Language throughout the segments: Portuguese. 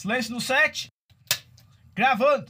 Silêncio no set. Gravando.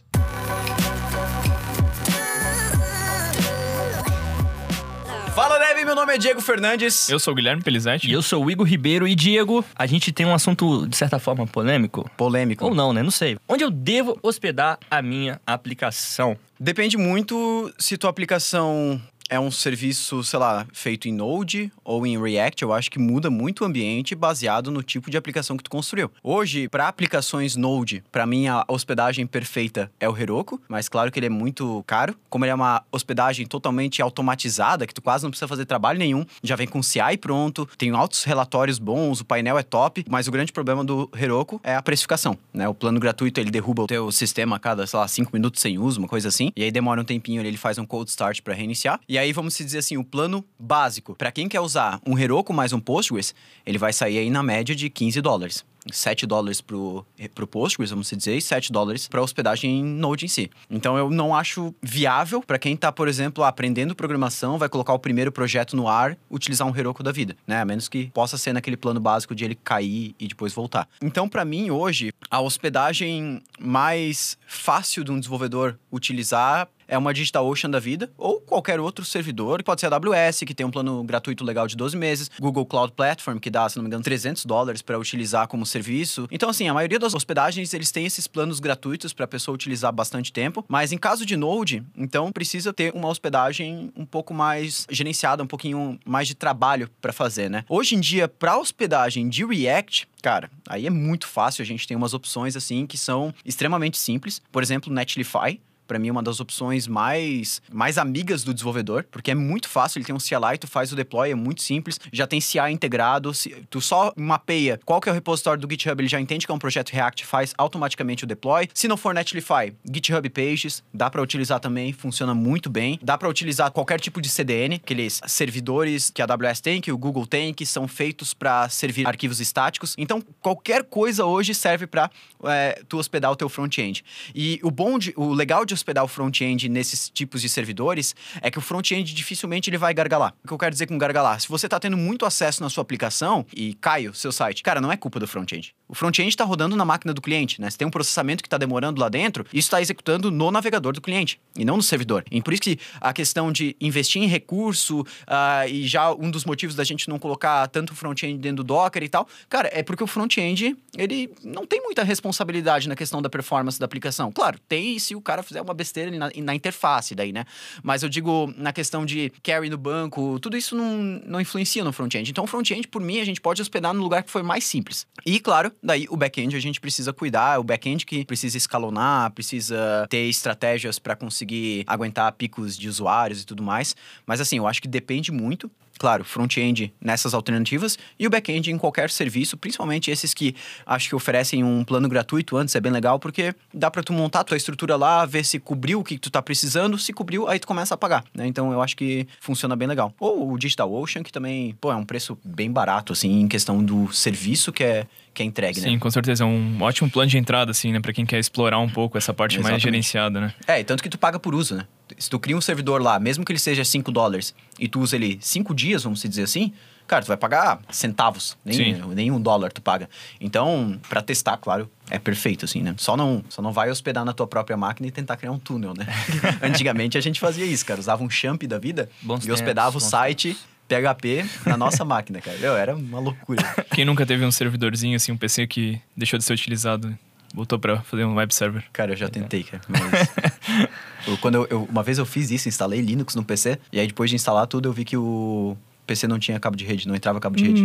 Fala, Neve, meu nome é Diego Fernandes. Eu sou o Guilherme Pelizete. E eu sou o Igor Ribeiro e Diego, a gente tem um assunto de certa forma polêmico. Polêmico. Ou não, né? Não sei. Onde eu devo hospedar a minha aplicação? Depende muito se tua aplicação é um serviço, sei lá, feito em Node ou em React, eu acho que muda muito o ambiente baseado no tipo de aplicação que tu construiu. Hoje, para aplicações Node, para mim a hospedagem perfeita é o Heroku, mas claro que ele é muito caro. Como ele é uma hospedagem totalmente automatizada, que tu quase não precisa fazer trabalho nenhum, já vem com CI pronto, tem altos relatórios bons, o painel é top, mas o grande problema do Heroku é a precificação, né? O plano gratuito, ele derruba o teu sistema a cada, sei lá, 5 minutos sem uso, uma coisa assim, e aí demora um tempinho, ele faz um cold start para reiniciar. E aí vamos dizer assim, o plano básico, para quem quer usar um Heroku mais um Postgres, ele vai sair aí na média de 15 dólares. 7 dólares pro, pro Postgres, vamos dizer, e 7 dólares para hospedagem em Node em si. Então eu não acho viável para quem está, por exemplo, aprendendo programação, vai colocar o primeiro projeto no ar, utilizar um Heroku da vida, né? A menos que possa ser naquele plano básico de ele cair e depois voltar. Então, para mim, hoje, a hospedagem mais fácil de um desenvolvedor utilizar é uma DigitalOcean da vida, ou qualquer outro servidor, pode ser a AWS, que tem um plano gratuito legal de 12 meses, Google Cloud Platform, que dá, se não me engano, 300 dólares para utilizar como serviço. Então, assim, a maioria das hospedagens, eles têm esses planos gratuitos para a pessoa utilizar bastante tempo, mas em caso de Node, então precisa ter uma hospedagem um pouco mais gerenciada, um pouquinho mais de trabalho para fazer, né? Hoje em dia, para hospedagem de React, Cara, aí é muito fácil, a gente tem umas opções assim que são extremamente simples. Por exemplo, Netlify, para mim, é uma das opções mais, mais amigas do desenvolvedor, porque é muito fácil, ele tem um CLI, tu faz o deploy, é muito simples, já tem CI integrado, tu só mapeia qual que é o repositório do GitHub, ele já entende que é um projeto React, faz automaticamente o deploy. Se não for Netlify, GitHub Pages, dá para utilizar também, funciona muito bem. Dá para utilizar qualquer tipo de CDN, aqueles servidores que a AWS tem, que o Google tem, que são feitos para servir arquivos estáticos. Então, qualquer coisa hoje serve para é, tu hospedar o teu front-end. E o bom, de, o legal de hospedar o front-end nesses tipos de servidores é que o front-end dificilmente ele vai gargalar. O que eu quero dizer com gargalar? Se você está tendo muito acesso na sua aplicação e cai o seu site, cara, não é culpa do front-end. O front-end está rodando na máquina do cliente, né? Se tem um processamento que está demorando lá dentro, isso está executando no navegador do cliente e não no servidor. E por isso que a questão de investir em recurso uh, e já um dos motivos da gente não colocar tanto front-end dentro do Docker e tal, cara, é porque o front-end ele não tem muita responsabilidade na questão da performance da aplicação. Claro, tem se o cara fizer uma besteira na, na interface daí, né? Mas eu digo na questão de carry no banco, tudo isso não, não influencia no front-end. Então, o front-end, por mim, a gente pode hospedar no lugar que for mais simples. E, claro, daí o back-end a gente precisa cuidar, o back-end que precisa escalonar, precisa ter estratégias para conseguir aguentar picos de usuários e tudo mais. Mas, assim, eu acho que depende muito claro, front-end nessas alternativas e o back-end em qualquer serviço, principalmente esses que acho que oferecem um plano gratuito antes, é bem legal, porque dá para tu montar tua estrutura lá, ver se cobriu o que tu tá precisando, se cobriu, aí tu começa a pagar, né? Então eu acho que funciona bem legal. Ou o DigitalOcean, que também, pô, é um preço bem barato, assim, em questão do serviço que é, que é entregue, Sim, né? Sim, com certeza. É um ótimo plano de entrada, assim, né? Pra quem quer explorar um pouco essa parte Exatamente. mais gerenciada, né? É, e tanto que tu paga por uso, né? Se tu cria um servidor lá, mesmo que ele seja 5 dólares, e tu usa ele 5 dias, vamos dizer assim, cara, tu vai pagar centavos, nem, nem um dólar tu paga. Então, para testar, claro, é perfeito, assim, né? Só não, só não vai hospedar na tua própria máquina e tentar criar um túnel, né? Antigamente a gente fazia isso, cara. Usava um champ da vida Bons e hospedava tempos, o site PHP na nossa máquina, cara. Meu, era uma loucura. Quem nunca teve um servidorzinho, assim, um PC que deixou de ser utilizado, voltou para fazer um web server? Cara, eu já tentei, cara. Mas... eu, quando eu, eu, uma vez eu fiz isso, instalei Linux no PC, e aí depois de instalar tudo, eu vi que o PC não tinha cabo de rede, não entrava cabo de rede.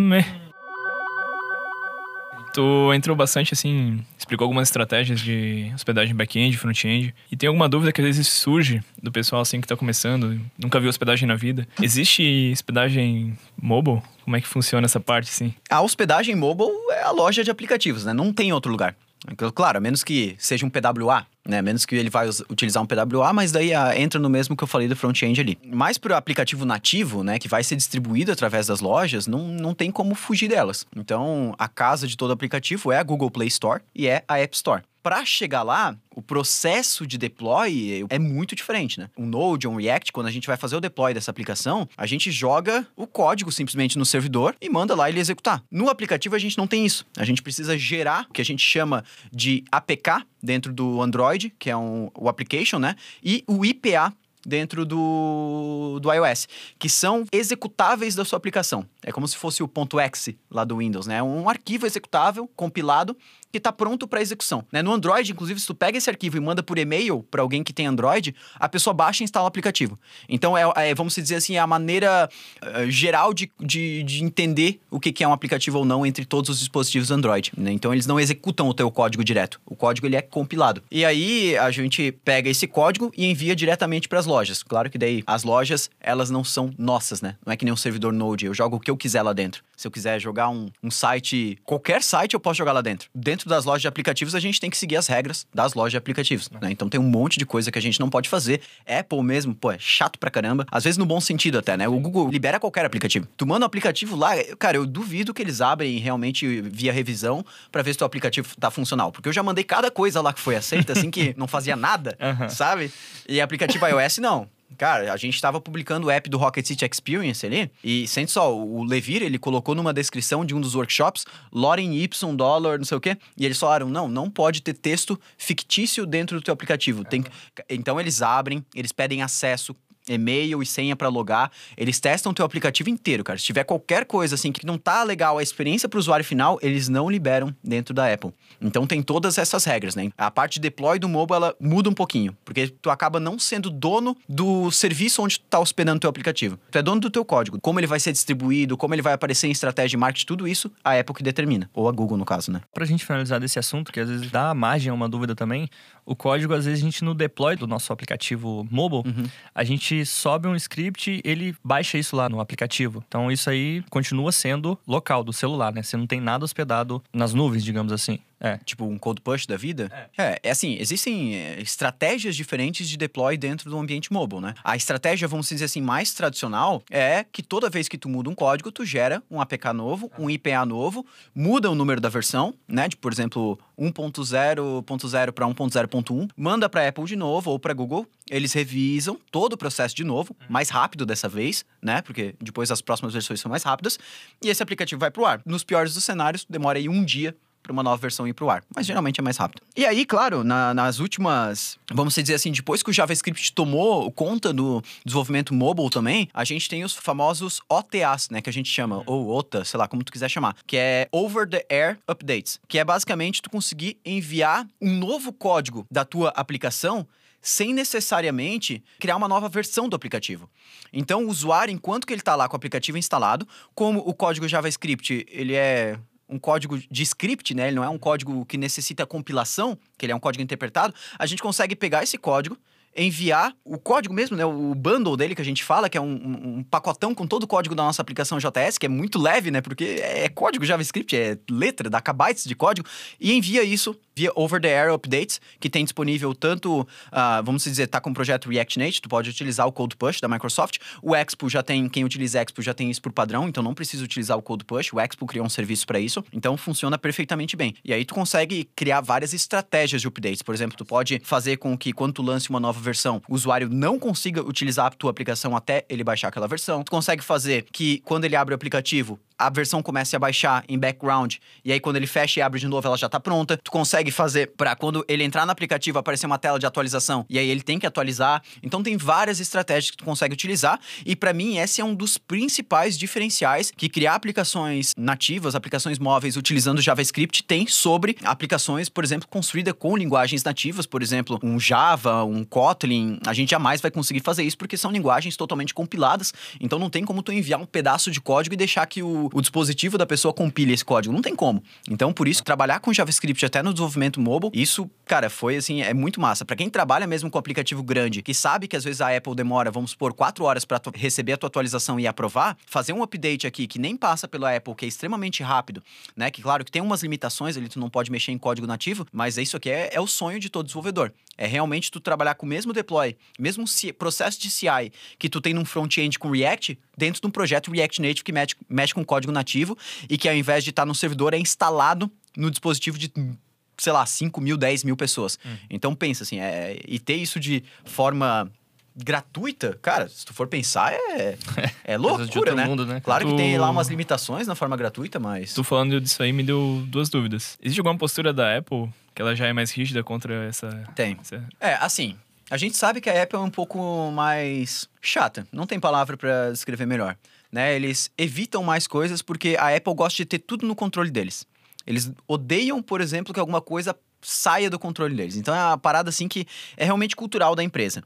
Tu entrou bastante, assim, explicou algumas estratégias de hospedagem back-end, front-end. E tem alguma dúvida que às vezes surge do pessoal, assim, que tá começando, nunca viu hospedagem na vida. Existe hospedagem mobile? Como é que funciona essa parte, assim? A hospedagem mobile é a loja de aplicativos, né? Não tem outro lugar. Claro, a menos que seja um PWA, né? Menos que ele vai utilizar um PWA, mas daí ah, entra no mesmo que eu falei do front-end ali. Mas para o aplicativo nativo, né, que vai ser distribuído através das lojas, não, não tem como fugir delas. Então, a casa de todo aplicativo é a Google Play Store e é a App Store. Para chegar lá, o processo de deploy é muito diferente, né? Um Node, um React, quando a gente vai fazer o deploy dessa aplicação, a gente joga o código simplesmente no servidor e manda lá ele executar. No aplicativo a gente não tem isso. A gente precisa gerar o que a gente chama de APK dentro do Android, que é um, o application, né? E o IPA dentro do, do iOS, que são executáveis da sua aplicação. É como se fosse o .exe lá do Windows, né? Um arquivo executável, compilado, que está pronto para execução. Né? No Android, inclusive, se tu pega esse arquivo e manda por e-mail para alguém que tem Android, a pessoa baixa e instala o aplicativo. Então, é, é vamos dizer assim, é a maneira uh, geral de, de, de, entender o que, que é um aplicativo ou não entre todos os dispositivos Android. Né? Então, eles não executam o teu código direto. O código ele é compilado. E aí, a gente pega esse código e envia diretamente para as lojas. Claro que daí, as lojas, elas não são nossas, né? Não é que nem um servidor Node. Eu jogo o que eu quiser lá dentro. Se eu quiser jogar um, um site, qualquer site eu posso jogar lá dentro. Dentro das lojas de aplicativos, a gente tem que seguir as regras das lojas de aplicativos. Né? Então tem um monte de coisa que a gente não pode fazer. Apple mesmo, pô, é chato pra caramba. Às vezes no bom sentido até, né? O Google libera qualquer aplicativo. Tu manda um aplicativo lá, cara, eu duvido que eles abrem realmente via revisão para ver se o aplicativo tá funcional. Porque eu já mandei cada coisa lá que foi aceita, assim, que não fazia nada, uhum. sabe? E aplicativo iOS, não. Cara, a gente estava publicando o app do Rocket City Experience ali, e sente só, o Levir, ele colocou numa descrição de um dos workshops, Loren Y, dólar, não sei o quê, e eles falaram, não, não pode ter texto fictício dentro do teu aplicativo. Tem... Então eles abrem, eles pedem acesso, e-mail e senha para logar. Eles testam o teu aplicativo inteiro, cara. Se tiver qualquer coisa assim que não tá legal a experiência para o usuário final, eles não liberam dentro da Apple. Então tem todas essas regras, né? A parte de deploy do mobile ela muda um pouquinho, porque tu acaba não sendo dono do serviço onde tu tá hospedando o teu aplicativo. Tu é dono do teu código, como ele vai ser distribuído, como ele vai aparecer em estratégia de marketing, tudo isso a Apple que determina, ou a Google no caso, né? Pra gente finalizar desse assunto, que às vezes dá margem a uma dúvida também, o código às vezes a gente no deploy do nosso aplicativo mobile, uhum. a gente sobe um script, ele baixa isso lá no aplicativo. Então isso aí continua sendo local do celular, né? Você não tem nada hospedado nas nuvens, digamos assim. É. Tipo um cold push da vida? É. é, é assim, existem é, estratégias diferentes de deploy dentro do ambiente mobile, né? A estratégia, vamos dizer assim, mais tradicional é que toda vez que tu muda um código, tu gera um APK novo, um IPA novo, muda o número da versão, né? De, por exemplo, 1.0.0 para 1.0.1, manda para Apple de novo ou para Google, eles revisam todo o processo de novo, mais rápido dessa vez, né? Porque depois as próximas versões são mais rápidas, e esse aplicativo vai pro ar. Nos piores dos cenários, demora aí um dia para uma nova versão ir para o ar. Mas geralmente é mais rápido. E aí, claro, na, nas últimas, vamos dizer assim, depois que o JavaScript tomou conta do desenvolvimento mobile também, a gente tem os famosos OTAs, né, que a gente chama, ou OTA, sei lá, como tu quiser chamar, que é Over the Air Updates, que é basicamente tu conseguir enviar um novo código da tua aplicação sem necessariamente criar uma nova versão do aplicativo. Então, o usuário, enquanto que ele está lá com o aplicativo instalado, como o código JavaScript ele é um código de script, né? Ele não é um código que necessita compilação, que ele é um código interpretado. A gente consegue pegar esse código, enviar o código mesmo, né? O bundle dele que a gente fala, que é um, um, pacotão com todo o código da nossa aplicação JS, que é muito leve, né? Porque é código JavaScript, é letra, dá kbytes de código, e envia isso via over-the-air updates, que tem disponível tanto, uh, vamos dizer, tá com o projeto React Native, tu pode utilizar o Code Push da Microsoft. O Expo já tem, quem utiliza Expo já tem isso por padrão, então não precisa utilizar o Code Push. O Expo criou um serviço para isso, então funciona perfeitamente bem. E aí tu consegue criar várias estratégias de updates. Por exemplo, tu pode fazer com que quando tu lance uma nova versão, o usuário não consiga utilizar a tua aplicação até ele baixar aquela versão. Tu consegue fazer que quando ele abre o aplicativo, a versão comece a baixar em background e aí quando ele fecha e abre de novo ela já tá pronta. Tu consegue fazer para quando ele entrar no aplicativo aparecer uma tela de atualização e aí ele tem que atualizar. Então tem várias estratégias que tu consegue utilizar e para mim esse é um dos principais diferenciais que criar aplicações nativas, aplicações móveis utilizando JavaScript tem sobre aplicações, por exemplo, construídas com linguagens nativas, por exemplo, um Java, um Kotlin. A gente jamais vai conseguir fazer isso porque são linguagens totalmente compiladas, então não tem como tu enviar um pedaço de código e deixar que o o, dispositivo da pessoa compile esse código. Não tem como. Então, por isso, trabalhar com JavaScript até no desenvolvimento mobile, isso, cara, foi assim, é muito massa. Para quem trabalha mesmo com aplicativo grande, que sabe que às vezes a Apple demora, vamos supor, quatro horas para receber a tua atualização e aprovar, fazer um update aqui que nem passa pela Apple, que é extremamente rápido, né? Que claro que tem umas limitações ali, tu não pode mexer em código nativo, mas isso aqui é, é o sonho de todo desenvolvedor. É realmente tu trabalhar com o mesmo deploy, mesmo processo de CI que tu tem num front-end com React, dentro de um projeto React Native que mexe, mexe com código nativo e que ao invés de estar no servidor é instalado no dispositivo de sei lá, 5 mil, 10 mil pessoas. Então pensa assim, é, e ter isso de forma gratuita, cara, se tu for pensar, é, é loucura, né? mundo, né? Claro que Tu- tem lá umas limitações na forma gratuita, mas. Tu falando disso aí me deu duas dúvidas. Existe alguma postura da Apple que ela já é mais rígida contra essa. Tem. essa- É, assim, a gente sabe que a Apple é um pouco mais chata. Não tem palavra pra descrever melhor. Né? Eles evitam mais coisas porque a Apple gosta de ter tudo no controle deles. Eles odeiam, por exemplo, que alguma coisa saia do controle deles. Então é uma parada assim que é realmente cultural da empresa.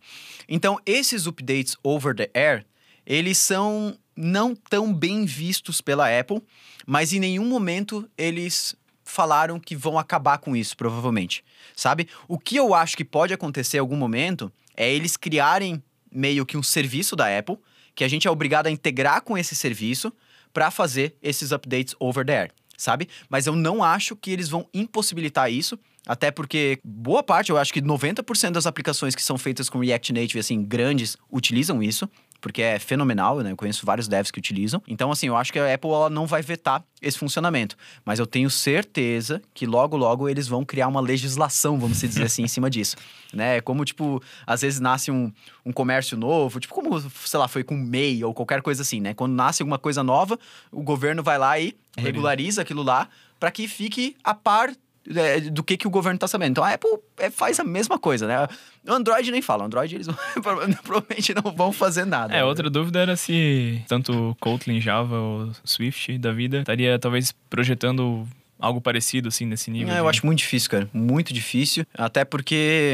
Então, esses updates over the air, eles são não tão bem vistos pela Apple, mas em nenhum momento eles falaram que vão acabar com isso, provavelmente. Sabe? O que eu acho que pode acontecer em algum momento é eles criarem meio que um serviço da Apple, que a gente é obrigado a integrar com esse serviço para fazer esses updates over the air, sabe? Mas eu não acho que eles vão impossibilitar isso, até porque boa parte, eu acho que 90% das aplicações que são feitas com React Native, assim, grandes, utilizam isso, porque é fenomenal, né? Eu conheço vários devs que utilizam. Então, assim, eu acho que a Apple ela não vai vetar esse funcionamento. Mas eu tenho certeza que logo, logo eles vão criar uma legislação, vamos dizer assim, em cima disso. Né? É como, tipo, às vezes nasce um, um comércio novo, tipo como, sei lá, foi com MEI ou qualquer coisa assim, né? Quando nasce alguma coisa nova, o governo vai lá e regulariza aquilo lá para que fique a par é, do que, que o governo tá sabendo. Então a Apple é, faz a mesma coisa, né? O Android nem fala. O Android eles provavelmente não vão fazer nada. É, outra dúvida era se tanto Kotlin, Java ou Swift da vida estaria talvez projetando algo parecido assim nesse nível. É, eu de- acho muito difícil, cara. Muito difícil. Até porque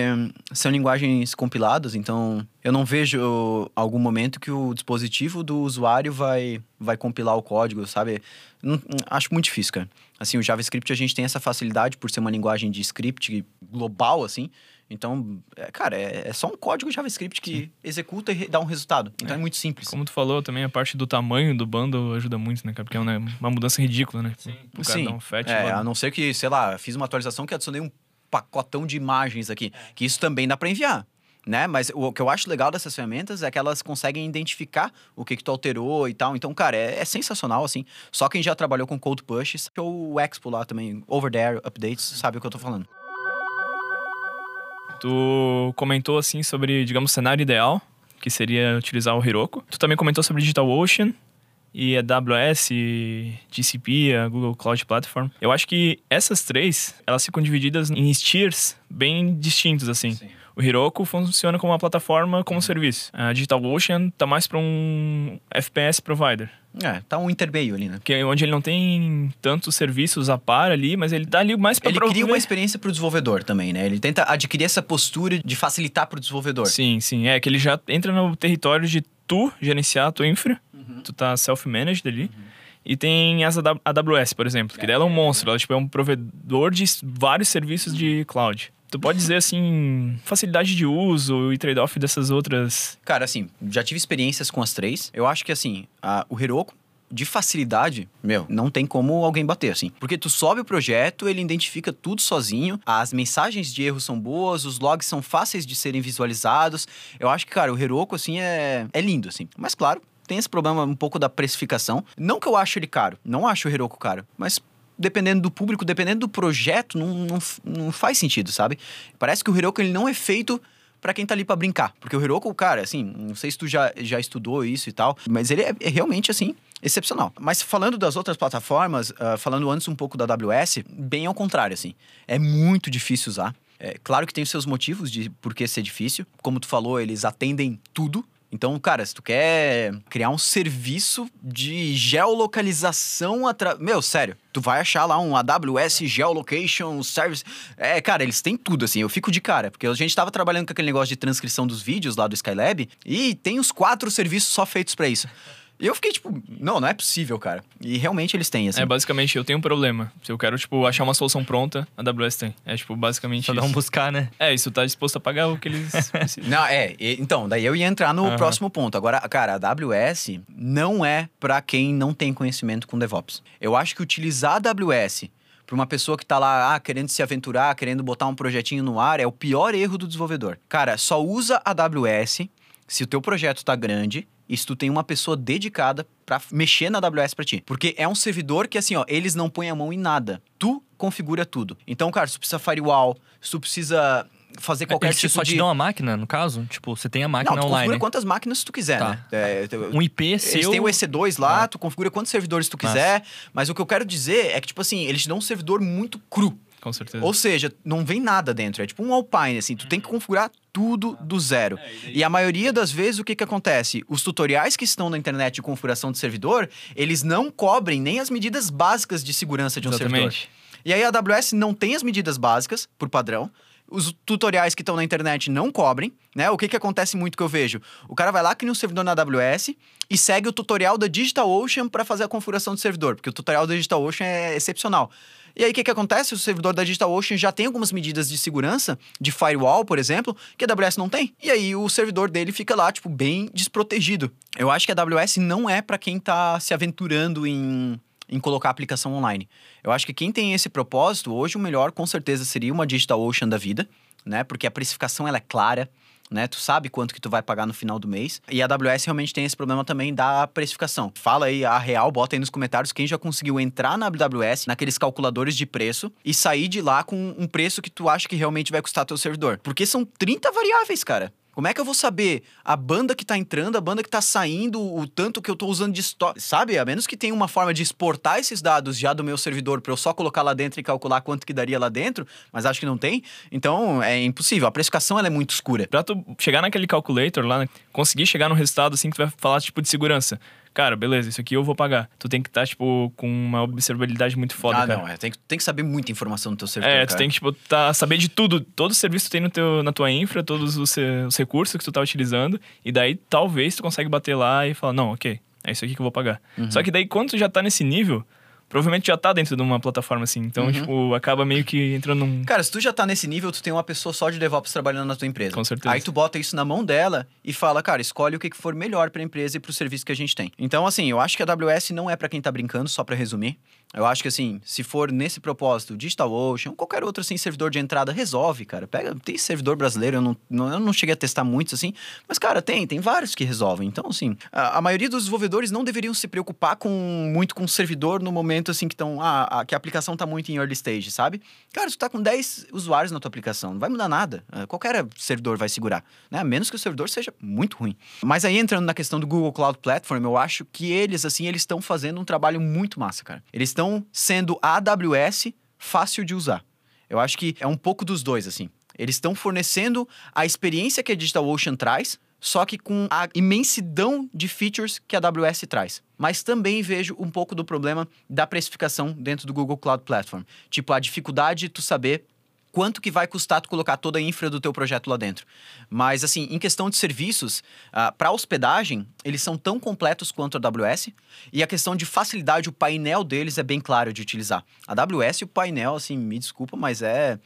são linguagens compiladas, então eu não vejo algum momento que o dispositivo do usuário vai, vai compilar o código, sabe? Acho muito difícil, cara. Assim, o JavaScript a gente tem essa facilidade por ser uma linguagem de script global, assim. Então, é, cara, é, é só um código JavaScript que executa e dá um resultado. Então é, muito simples. Como tu falou também, a parte do tamanho do bundle ajuda muito, né? Porque é uma, uma mudança ridícula, né? Sim. Cara Sim. um fat é, lá a não ser que, sei lá, fiz uma atualização que adicionei um pacotão de imagens aqui. Que isso também dá para enviar. Né? Mas o que eu acho legal dessas ferramentas é que elas conseguem identificar o que, que tu alterou e tal. Então, cara, é, é sensacional, assim. Só quem já trabalhou com Code Pushes, ou o Expo lá também, Over There Updates, sabe o que eu tô falando. Tu comentou assim sobre, digamos, o cenário ideal, que seria utilizar o Heroku. Tu também comentou sobre DigitalOcean e a AWS, GCP, a Google Cloud Platform. Eu acho que essas três, elas ficam divididas em tiers bem distintos, assim. O Heroku funciona como uma plataforma como serviço. A DigitalOcean tá mais para um FPS provider. É, tá um intermeio ali, né? Que é onde ele não tem tantos serviços a par ali, mas ele tá ali mais para Ele cria uma experiência pro desenvolvedor também, né? Ele tenta adquirir essa postura de facilitar pro desenvolvedor. Sim, sim. É que ele já entra no território de tu gerenciar a tua infra. Uhum. Tu tá self-managed ali. E tem as AW- AWS, por exemplo, que dela é um monstro. Ela tipo, é um provedor de vários serviços de cloud. Tu pode dizer assim, facilidade de uso e trade-off dessas outras. Cara, assim, já tive experiências com as três. Eu acho que, assim, a- o Heroku, de facilidade, meu, não tem como alguém bater, assim. Porque tu sobe o projeto, ele identifica tudo sozinho, as mensagens de erro são boas, os logs são fáceis de serem visualizados. Eu acho que, cara, o Heroku, assim, é, é lindo, assim. Mas, claro, tem esse problema um pouco da precificação. Não que eu acho ele caro, não acho o Heroku caro, mas dependendo do público, dependendo do projeto, não, não, não faz sentido, sabe? Parece que o Heroku ele não é feito pra quem tá ali pra brincar. Porque o Heroku, cara, assim, não sei se tu já, já estudou isso e tal, mas ele é, é realmente, assim, excepcional. Mas falando das outras plataformas, ah, falando antes um pouco da AWS, bem ao contrário, assim. É muito difícil usar. É, claro que tem os seus motivos de por que ser difícil. Como tu falou, eles atendem tudo. Então, cara, se tu quer criar um serviço de geolocalização atra... Meu, sério, tu vai achar lá um AWS Geolocation Service. É, cara, eles têm tudo, assim. Eu fico de cara, porque a gente tava trabalhando com aquele negócio de transcrição dos vídeos lá do Skylab e tem uns quatro serviços só feitos pra isso. E eu fiquei tipo, não, não é possível, cara. E realmente eles têm, assim. É, basicamente, eu tenho um problema. Se eu quero, tipo, achar uma solução pronta, a AWS tem. É, tipo, basicamente Só dá um buscar, né? É, isso tá disposto a pagar o que eles precisam. Não, é. e- Então, daí eu ia entrar no Aham. próximo ponto. Agora, cara, a AWS não é pra quem não tem conhecimento com DevOps. Eu acho que utilizar a AWS pra uma pessoa que tá lá, ah, querendo se aventurar, querendo botar um projetinho no ar, é o pior erro do desenvolvedor. Cara, só usa a AWS se o teu projeto tá grande e se tu tem uma pessoa dedicada pra mexer na AWS pra ti. Porque é um servidor que, assim, ó, eles não põem a mão em nada. Tu configura tudo. Então, cara, se tu precisa firewall, se tu precisa fazer qualquer Eles tipo só de... te dão a máquina, no caso? Tipo, você tem a máquina Não, tu online. configura quantas máquinas tu quiser, Tá. né? É, tu- Um IP eles seu. têm o EC2 lá, Ah. tu configura quantos servidores tu quiser, mas o que eu quero dizer é que, tipo assim, eles te dão um servidor muito cru. Com certeza. Ou seja, não vem nada dentro. É tipo um Alpine, assim. Tu tem que configurar tudo do zero. E a maioria das vezes, o que que acontece? Os tutoriais que estão na internet de configuração de servidor, eles não cobrem nem as medidas básicas de segurança de um servidor. Exatamente. E aí a AWS não tem as medidas básicas, por padrão. Os tutoriais que estão na internet não cobrem, né? O que que acontece muito que eu vejo? O cara vai lá, cria um servidor na AWS e segue o tutorial da DigitalOcean para fazer a configuração do servidor, porque o tutorial da DigitalOcean é excepcional. E aí o que que acontece? O servidor da DigitalOcean já tem algumas medidas de segurança, de firewall, por exemplo, que a AWS não tem. E aí o servidor dele fica lá, tipo, bem desprotegido. Eu acho que a AWS não é para quem tá se aventurando em em colocar aplicação online. Eu acho que quem tem esse propósito, hoje o melhor com certeza seria uma DigitalOcean da vida, né? Porque a precificação ela é clara, né? Tu sabe quanto que tu vai pagar no final do mês. E a AWS realmente tem esse problema também da precificação. Fala aí a real, bota aí nos comentários quem já conseguiu entrar na AWS, naqueles calculadores de preço e sair de lá com um preço que tu acha que realmente vai custar teu servidor. Porque são 30 variáveis, cara. Como é que eu vou saber a banda que tá entrando, a banda que tá saindo, o tanto que eu tô usando de estoque? Sabe? A menos que tenha uma forma de exportar esses dados já do meu servidor para eu só colocar lá dentro e calcular quanto que daria lá dentro, mas acho que não tem. Então é impossível. A precificação ela é muito escura. Pra tu chegar naquele calculator lá, né, conseguir chegar no resultado assim que tu vai falar, tipo, de segurança. Cara, beleza, isso aqui eu vou pagar. Tu tem que estar, tipo, com uma observabilidade muito foda, ah, cara. não. É, tem, que- tem que saber muita informação do teu servidor. É, cara. tu tem que, tipo, tá, saber de tudo. Todo serviço que tu tem no teu, na tua infra, todos os, os recursos que tu tá utilizando. E daí, talvez, tu consegue bater lá e falar, não, ok, é isso aqui que eu vou pagar. Uhum. Só que daí, quando tu já tá nesse nível, provavelmente já tá dentro de uma plataforma assim. Uhum. Então, tipo, acaba meio que entrando num... Cara, se tu já tá nesse nível, tu tem uma pessoa só de DevOps trabalhando na tua empresa. Com certeza. Aí tu bota isso na mão dela e fala, cara, escolhe o que for melhor pra empresa e pro serviço que a gente tem. Então, assim, eu acho que a AWS não é pra quem tá brincando, só pra resumir. Eu acho que, assim, se for nesse propósito, DigitalOcean, qualquer outro, assim, servidor de entrada, resolve, cara. Pega, tem servidor brasileiro, eu não, não, eu não cheguei a testar muitos, assim, mas, cara, tem, tem vários que resolvem. Então, assim, a, a maioria dos desenvolvedores não deveriam se preocupar com muito com o servidor no momento, assim, que estão, ah, a- que a aplicação tá muito em early stage, sabe? Cara, tu tá com 10 usuários na tua aplicação, não vai mudar nada. Ah, Qualquer servidor vai segurar, né? A menos que o servidor seja muito ruim. Mas aí, entrando na questão do Google Cloud Platform, eu acho que eles, assim, eles estão fazendo um trabalho muito massa, cara. Eles estão sendo a AWS fácil de usar. Eu acho que é um pouco dos dois, assim. Eles estão fornecendo a experiência que a DigitalOcean traz, só que com a imensidão de features que a AWS traz. Mas também vejo um pouco do problema da precificação dentro do Google Cloud Platform. Tipo, a dificuldade de tu saber quanto que vai custar tu colocar toda a infra do teu projeto lá dentro. Mas, assim, em questão de serviços, para hospedagem, eles são tão completos quanto a AWS. E a questão de facilidade, o painel deles é bem claro de utilizar. A AWS, o painel, assim, me desculpa, mas é...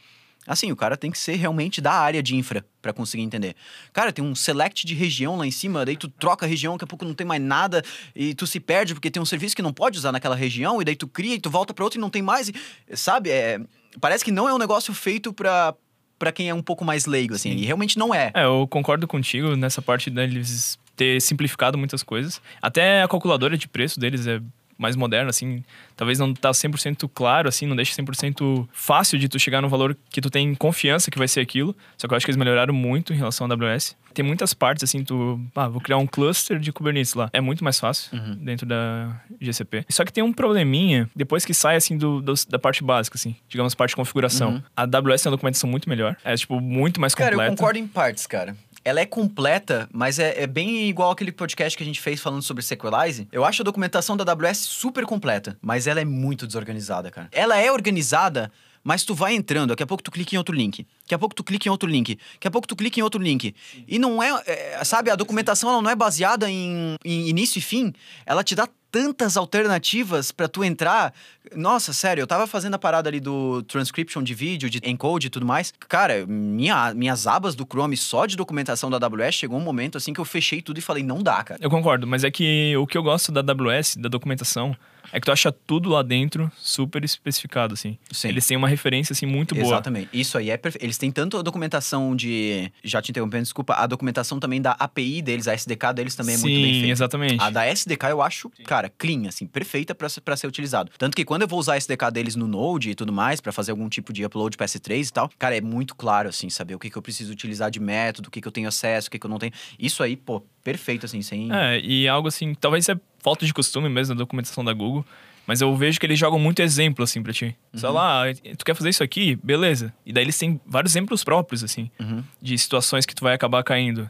Assim, o cara tem que ser realmente da área de infra para conseguir entender. Cara, tem um select de região lá em cima, daí tu troca a região, daqui a pouco não tem mais nada e tu se perde porque tem um serviço que não pode usar naquela região e daí tu cria e tu volta para outra e não tem mais. E, sabe? É, parece que não é um negócio feito para para quem é um pouco mais leigo, assim. E realmente não é. É, eu concordo contigo nessa parte deles ter simplificado muitas coisas. Até a calculadora de preço deles é mais moderna, assim. Talvez não tá 100% claro, assim, não deixa 100% fácil de tu chegar no valor que tu tem confiança que vai ser aquilo. Só que eu acho que eles melhoraram muito em relação à AWS. Tem muitas partes, assim, tu... Ah, vou criar um cluster de Kubernetes lá. É muito mais fácil dentro da GCP. Só que tem um probleminha, depois que sai, assim, do, do- da parte básica, assim. Digamos, parte de configuração. A AWS tem uma documentação muito melhor. É, tipo, muito mais Cara, completa. eu concordo em partes, cara. Ela é completa, mas é, é bem igual aquele podcast que a gente fez falando sobre Sequelize. Eu acho a documentação da AWS super completa, mas ela é muito desorganizada, cara. Ela é organizada, mas tu vai entrando, daqui a pouco tu clica em outro link. Daqui a pouco tu clica em outro link. Daqui a pouco tu clica em outro link. E não é, é, sabe, a documentação ela não é baseada em, em início e fim. Ela te dá tantas alternativas pra tu entrar. Nossa, sério, eu tava fazendo a parada ali do transcription de vídeo, de encode e tudo mais. Cara, minha, minhas abas do Chrome só de documentação da AWS chegou um momento assim que eu fechei tudo e falei, não dá, cara. Eu concordo, mas é que o que eu gosto da AWS, da documentação, é que tu acha tudo lá dentro super especificado, assim. Sim. Eles têm uma referência, assim, muito boa. Exatamente. Isso aí é perfeito. Eles têm tanto a documentação de. Já te interrompendo, desculpa. A documentação também da API deles, a SDK deles também é Sim, muito bem feita. exatamente. A da SDK eu acho, cara, cara, clean, assim, perfeita pra, ser- utilizado. Tanto que quando eu vou usar esse SDK deles no Node e tudo mais, pra fazer algum tipo de upload para S3 e tal, cara, é muito claro, assim, saber o que, que eu preciso utilizar de método, o que, que eu tenho acesso, o que, que eu não tenho. Isso aí, pô, perfeito, assim, sem. É, e algo assim, talvez é falta de costume mesmo da documentação da Google, mas eu vejo que eles jogam muito exemplo, assim, pra ti. Sei lá, tu quer fazer isso aqui? Beleza. E daí eles têm vários exemplos próprios, assim, Uhum. de situações que tu vai acabar caindo.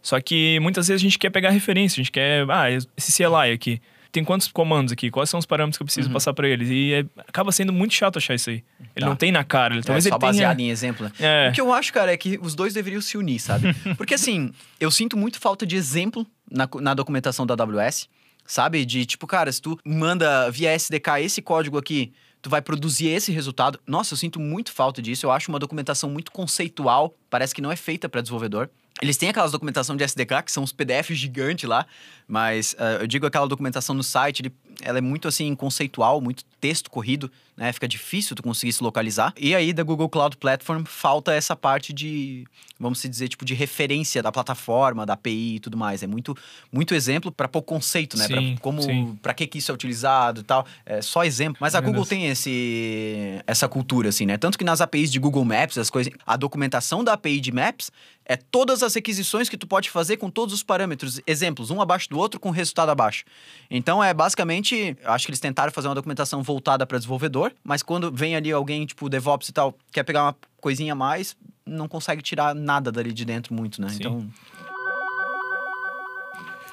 Só que muitas vezes a gente quer pegar referência, a gente quer, ah, esse CLI aqui. Tem quantos comandos aqui? Quais são os parâmetros que eu preciso passar pra eles? E é- acaba sendo muito chato achar isso aí. Ele Tá. não tem na cara, ele, É, talvez só ele tenha... baseado em exemplo, né? É. O que eu acho, cara, é que os dois deveriam se unir, sabe? Porque assim, eu sinto muito falta de exemplo na, na documentação da AWS, sabe? De tipo, cara, se tu manda via SDK esse código aqui, tu vai produzir esse resultado. Nossa, eu sinto muito falta disso. Eu acho uma documentação muito conceitual, parece que não é feita para desenvolvedor. Eles têm aquelas documentação de SDK, que são os PDFs gigantes lá, mas ah, eu digo aquela documentação no site, ele- ela é muito assim conceitual, muito texto corrido, né? Fica difícil tu conseguir se localizar. E aí da Google Cloud Platform falta essa parte de, vamos se dizer, tipo de referência da plataforma, da API e tudo mais. É muito muito exemplo para pouco conceito, né? Pra Sim, como para que que isso é utilizado e tal. É só exemplo. Mas a Meu Google Deus. tem esse essa cultura assim, né? Tanto que nas APIs de Google Maps, as coisas, a documentação da API de Maps é todas as requisições que tu pode fazer com todos os parâmetros, exemplos, um abaixo do outro com resultado abaixo. Então é basicamente, acho que eles tentaram fazer uma documentação voltada para desenvolvedor, mas quando vem ali alguém tipo DevOps e tal, quer pegar uma coisinha a mais, não consegue tirar nada dali de dentro muito, né? Sim. Então,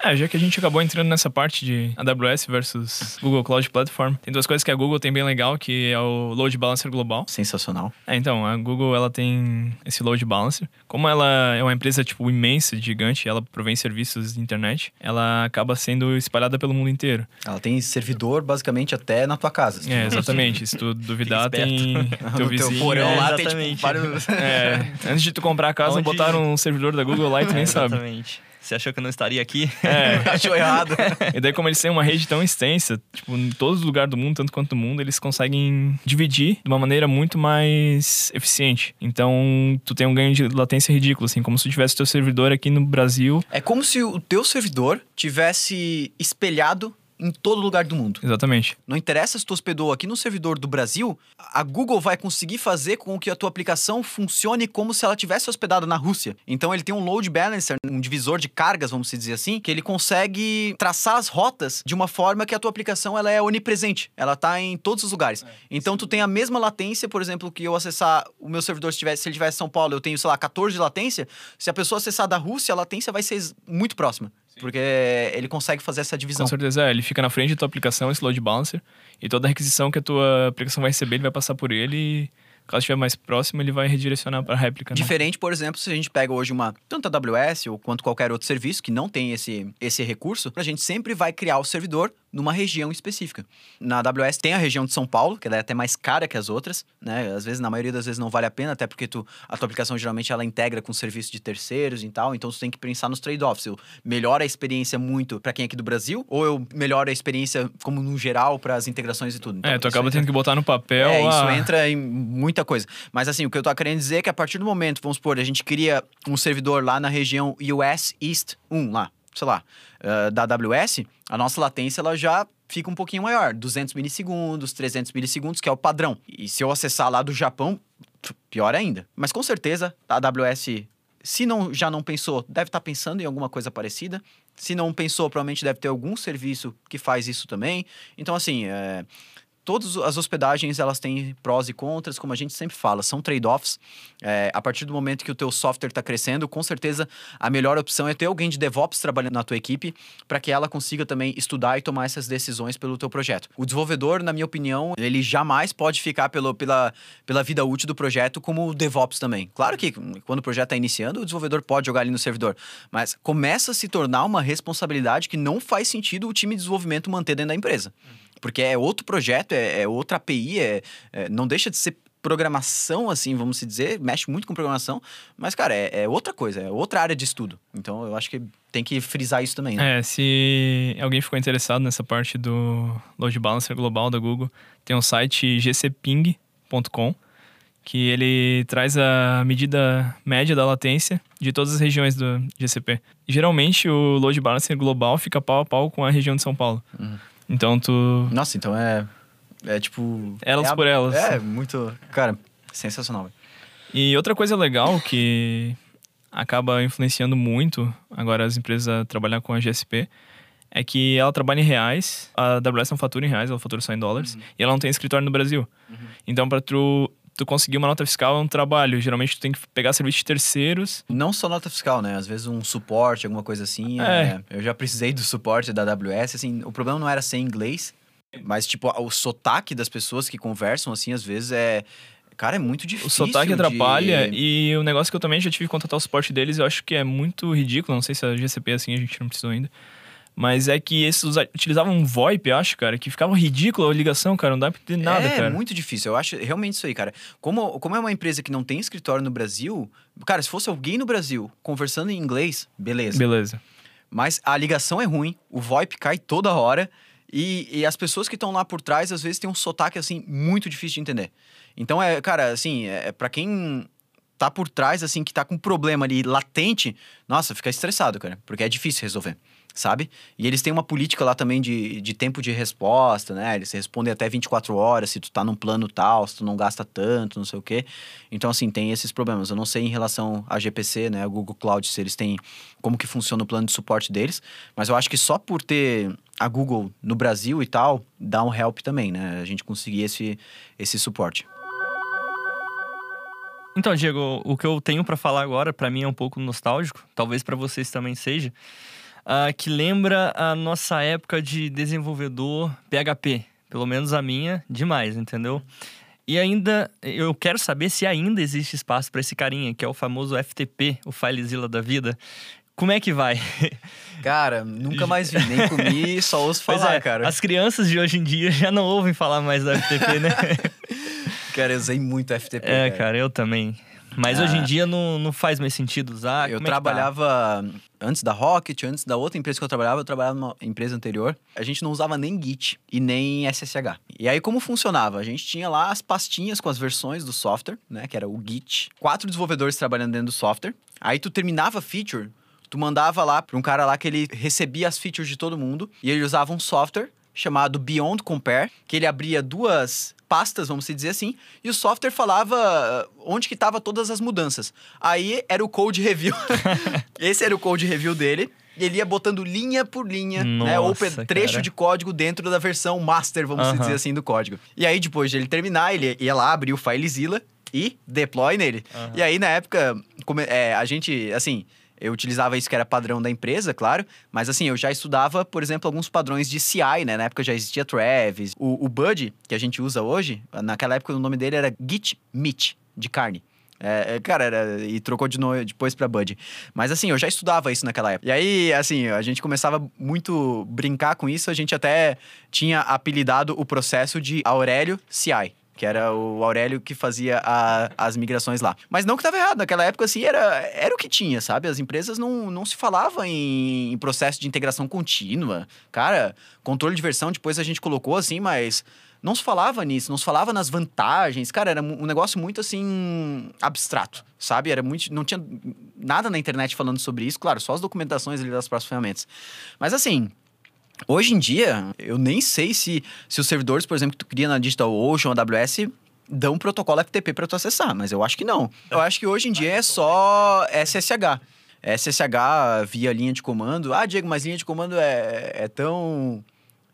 É, já que a gente acabou entrando nessa parte de AWS versus Google Cloud Platform, tem duas coisas que a Google tem bem legal, que é o Load Balancer global. sensacional. É, então, a Google ela tem esse load balancer. Como ela é uma empresa tipo imensa, gigante, ela provém serviços de internet, ela acaba sendo espalhada pelo mundo inteiro. Ela tem servidor basicamente até na tua casa. se tu É, exatamente. Se tu duvidar, Fica tem teu teu vizinho. porão é, lá tem tipo, vários... É, antes de tu comprar a casa, Onde- botaram um servidor da Google lá e tu nem sabe. Exatamente. Você achou que eu não estaria aqui? É. Achou errado. E daí, como eles têm uma rede tão extensa, tipo, em todos os lugares do mundo, tanto quanto no mundo, eles conseguem dividir de uma maneira muito mais eficiente. Então, tu tem um ganho de latência ridículo, assim, como se tivesse teu servidor aqui no Brasil. É como se o teu servidor tivesse espelhado em todo lugar do mundo. Exatamente. Não interessa se tu hospedou aqui no servidor do Brasil, a Google vai conseguir fazer com que a tua aplicação funcione como se ela tivesse hospedada na Rússia. Então ele tem um load balancer, um divisor de cargas, vamos dizer assim, que ele consegue traçar as rotas de uma forma que a tua aplicação ela é onipresente. Ela tá em todos os lugares. então tu tem a mesma latência, por exemplo, que eu acessar o meu servidor se tivesse, se ele tivesse em São Paulo, eu tenho, sei lá, 14 de latência. Se a pessoa acessar da Rússia, a latência vai ser muito próxima. Porque ele consegue fazer essa divisão. Com certeza, é. Ele fica na frente da tua aplicação, esse load balancer, e toda a requisição que a tua aplicação vai receber, ele vai passar por ele e, caso estiver mais próximo, ele vai redirecionar para a réplica. né? Diferente, por exemplo, se a gente pega hoje uma tanto a AWS ou quanto qualquer outro serviço que não tem esse, esse recurso, a gente sempre vai criar o servidor numa região específica. Na AWS tem a região de São Paulo, que ela é até mais cara que as outras, né? Às vezes, na maioria das vezes não vale a pena, até porque tu, a tua aplicação geralmente ela integra com serviço de terceiros e tal, então tu tem que pensar nos trade-offs. Eu melhoro a experiência muito para quem é aqui do Brasil, ou eu melhoro a experiência como no geral para as integrações e tudo. Então, É, tu isso acaba entra- tendo que botar no papel. é, isso ah, entra em muita coisa. Mas assim, o que eu tô querendo dizer é que a partir do momento, vamos supor, a gente cria um servidor lá na região US East 1, lá, sei lá, eh, da AWS, a nossa latência ela já fica um pouquinho maior, 200 milissegundos, 300 milissegundos, que é o padrão. E se eu acessar lá do Japão, pior ainda. Mas com certeza, a AWS, se não, já não pensou, deve estar pensando em alguma coisa parecida. Se não pensou, provavelmente deve ter algum serviço que faz isso também. Então, assim, é, todas as hospedagens elas têm prós e contras, como a gente sempre fala, são trade-offs. É, a partir do momento que o teu software está crescendo, com certeza a melhor opção é ter alguém de DevOps trabalhando na tua equipe para que ela consiga também estudar e tomar essas decisões pelo teu projeto. O desenvolvedor, na minha opinião, ele jamais pode ficar pelo, pela, pela vida útil do projeto como o DevOps também. Claro que quando o projeto está iniciando, o desenvolvedor pode jogar ali no servidor, mas começa a se tornar uma responsabilidade que não faz sentido o time de desenvolvimento manter dentro da empresa. Porque é outro projeto, é, é outra API, é, é- não deixa de ser programação, assim, vamos se dizer, mexe muito com programação, mas, cara, é, é outra coisa, é outra área de estudo. Então, eu acho que tem que frisar isso também, né? É, se alguém ficou interessado nessa parte do load balancer global da Google, tem um site gcping.com que ele traz a medida média da latência de todas as regiões do GCP. Geralmente o load balancer global fica pau a pau com a região de São Paulo. Uhum. Então tu. Nossa, então é. É tipo. Elas é a- por elas. É, muito. Cara, sensacional. velho. E outra coisa legal que acaba influenciando muito agora as empresas a trabalhar com a GSP é que ela trabalha em reais, a AWS não fatura em reais, ela fatura só em dólares, e ela não tem escritório no Brasil. Então, para tu, tu conseguir uma nota fiscal é um trabalho. Geralmente, tu tem que pegar serviço de terceiros. Não só nota fiscal, né? Às vezes um suporte, alguma coisa assim. É. é, Eu já precisei do suporte da AWS, assim, o problema não era ser inglês, mas, tipo, o sotaque das pessoas que conversam, assim, às vezes é. Cara, é muito difícil. O sotaque de- atrapalha. E o negócio que eu também já tive que contratar o suporte deles, eu acho que é muito ridículo. Não sei se a GCP é assim, a gente não precisou ainda. Mas é que esses utilizavam um VoIP, eu acho, cara, que ficava ridículo a ligação, cara. Não dá pra entender nada, é cara. muito difícil. Eu acho realmente isso aí, cara. Como, como é uma empresa que não tem escritório no Brasil, cara, se fosse alguém no Brasil conversando em inglês, beleza. Beleza. Mas a ligação é ruim, o VoIP cai toda hora e, e as pessoas que estão lá por trás às vezes têm um sotaque assim muito difícil de entender. Então é, cara, assim, é, para quem tá por trás assim que tá com um problema ali latente, nossa, fica estressado, cara, porque é difícil resolver. Sabe? E eles têm uma política lá também de, de tempo de resposta, né? Eles respondem até 24 horas se tu tá num plano tal, se tu não gasta tanto, não sei o quê. Então, assim, tem esses problemas. Eu não sei em relação à GPC, né? A Google Cloud, se eles têm como que funciona o plano de suporte deles. Mas eu acho que só por ter a Google no Brasil e tal, dá um help também, né? A gente conseguir esse, esse suporte. Então, Diego, o que eu tenho pra falar agora, pra mim é um pouco nostálgico, talvez pra vocês também seja, ah, que lembra a nossa época de desenvolvedor PHP, pelo menos a minha, demais, entendeu? E ainda, eu quero saber se ainda existe espaço pra esse carinha, que é o famoso FTP, o FileZilla da vida. Como é que vai? Cara, nunca mais vi, nem comi, só ouço falar, é, cara. as crianças de hoje em dia já não ouvem falar mais do FTP, né? Cara, eu usei muito FTP. é, cara, eu também. Mas Ah. hoje em dia não, não faz mais sentido usar. eu é tá? trabalhava antes da Rocket, antes da outra empresa que eu trabalhava, eu trabalhava numa empresa anterior. A gente não usava nem Git e nem SSH. E aí como funcionava? A gente tinha lá as pastinhas com as versões do software, né, que era o Git. Quatro desenvolvedores trabalhando dentro do software. Aí tu terminava a feature, tu mandava lá para um cara lá que ele recebia as features de todo mundo e ele usava um software chamado Beyond Compare, que ele abria duas pastas, vamos dizer assim, e o software falava ah, onde que estava todas as mudanças. Aí era o code review. Esse era o code review dele. E ele ia botando linha por linha, né? Ou Nossa, pe- trecho cara. de código dentro da versão master, vamos Aham. dizer assim, do código. E aí, depois de ele terminar, ele ia lá, abrir o FileZilla e deploy nele. Aham. E aí, na época, é, a gente, assim, eu utilizava isso que era padrão da empresa, claro, mas assim, eu já estudava, por exemplo, alguns padrões de CI, né? Na época já existia Travis. O, o Bud, que a gente usa hoje, naquela época o nome dele era Git Meat, de carne. É, é, cara, era, e trocou de novo depois pra Bud. Mas assim, eu já estudava isso naquela época. E aí, assim, a gente começava muito brincar com isso, a gente até tinha apelidado o processo de Aurélio CI. Que era o Aurélio que fazia a- as migrações lá. Mas não que estava errado, naquela época, assim, era, era o que tinha, sabe? As empresas não, não se falavam em, em processo de integração contínua. Cara, controle de versão depois a gente colocou assim, mas não se falava nisso, não se falava nas vantagens. Cara, era um negócio muito assim abstrato, sabe? Era muito, não tinha nada na internet falando sobre isso, claro, só as documentações ali das próximas ferramentas. Mas assim, hoje em dia, eu nem sei se, se os servidores, por exemplo, que tu cria na DigitalOcean, AWS, dão um protocolo FTP para tu acessar, mas eu acho que não. Eu acho que hoje em dia é só SSH. SSH via linha de comando. Ah, Diego, mas linha de comando é, é tão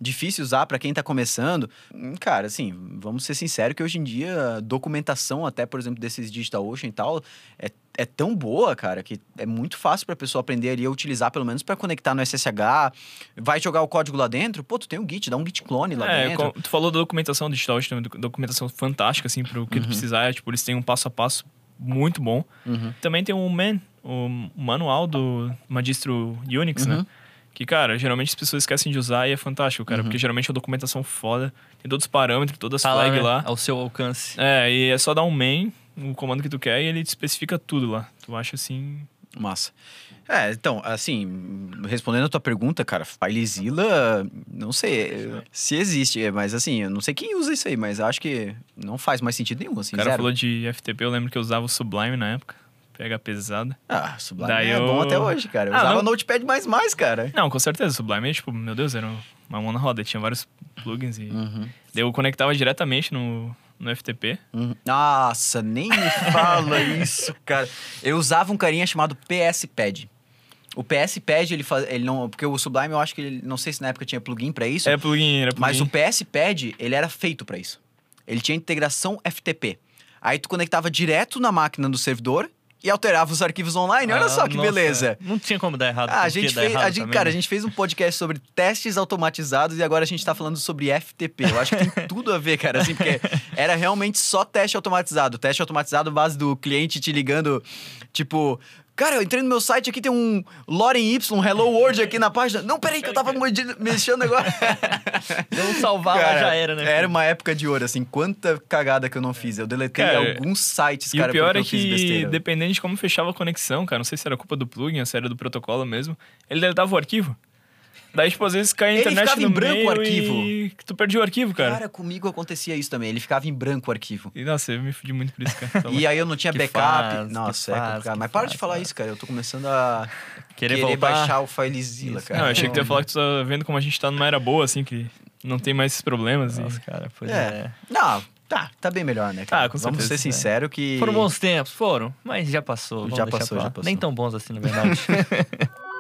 difícil usar para quem tá começando. Hum, Cara, assim, vamos ser sinceros que hoje em dia a documentação até, por exemplo, desses DigitalOcean e tal, é, é tão boa, cara, que é muito fácil pra pessoa aprender ali a utilizar, pelo menos para conectar no SSH. Vai jogar o código lá dentro, pô, tu tem um Git, dá um Git clone lá É, dentro. tu falou da documentação digital, doc- documentação fantástica, assim, pro que tu precisar. Tipo, eles têm um passo a passo muito bom. Uhum. Também tem o MAN, o manual do magistro Unix, Uhum. né? Que, cara, geralmente as pessoas esquecem de usar e é fantástico, cara. Porque geralmente é uma documentação foda. Tem todos os parâmetros, todas as Tá lá, flags né? lá. Ao seu alcance. É, e é só dar um main, o comando que tu quer, e ele te especifica tudo lá. Tu acha assim. Massa. É, então, assim, respondendo a tua pergunta, cara, FileZilla, não sei se existe, mas assim, eu não sei quem usa isso aí, mas acho que não faz mais sentido nenhum, assim, O cara zero. falou de FTP, eu lembro que eu usava o Sublime na época. Pega pesada. Ah, Sublime Daí é eu- bom até hoje, cara. Eu Ah, usava não. Notepad mais mais, cara. Não, com certeza, Sublime, tipo, meu Deus, era uma mão na roda. Tinha vários plugins e... Uhum. Daí eu conectava diretamente no, no FTP. Uhum. Nossa, nem me fala isso, cara. Eu usava um carinha chamado PS Pad. O PS Pad, ele faz, ele não, porque o Sublime eu acho que ele, não sei se na época tinha plugin pra isso, É plugin, era plugin. mas o PS Pad, ele era feito pra isso. Ele tinha integração FTP. Aí tu conectava direto na máquina do servidor e alterava os arquivos online. Olha Ah, só que nossa, beleza. Não tinha como dar errado. Ah, a gente fez, a gente, cara, a né? gente fez um podcast sobre testes automatizados e agora a gente tá falando sobre FTP. Eu acho que tem tudo a ver, cara, assim, porque era realmente só teste automatizado. Teste automatizado base do cliente te ligando, tipo, cara, eu entrei no meu site aqui, tem um Lorem Y, Hello World aqui na página. Não, peraí, que eu tava mexendo agora. Não salvar lá Cara, já era, né? Era uma época de ouro, assim, quanta cagada que eu não fiz. Eu deletei Cara, alguns sites, E cara, o pior é eu fiz que, dependendo de como fechava a conexão, cara, não sei se era culpa do plugin ou se era do protocolo mesmo, ele deletava o arquivo. Daí, tipo, às vezes caía a Ele internet ficava no em branco meio o arquivo. e tu perdia o arquivo, cara. Cara, comigo acontecia isso também. Ele ficava em branco o arquivo. E, nossa, eu me fudi muito por isso, cara. Tá E aí eu não tinha Que backup. faz, Nossa, é faz, complicado. Mas para de faz, falar faz. isso, cara. Eu tô começando a Querer, querer baixar o FileZilla, Isso. cara. Não, eu achei que tu ia falar que tu tá vendo como a gente tá numa era boa, assim, que não tem mais esses problemas. e- Nossa, cara, pois É. é. Não, tá, tá bem melhor, né? Cara? Ah, com Vamos certeza, ser é. sinceros que. Foram bons tempos, foram, mas já passou. vamos Já passou, já passou. Nem tão bons assim, na verdade.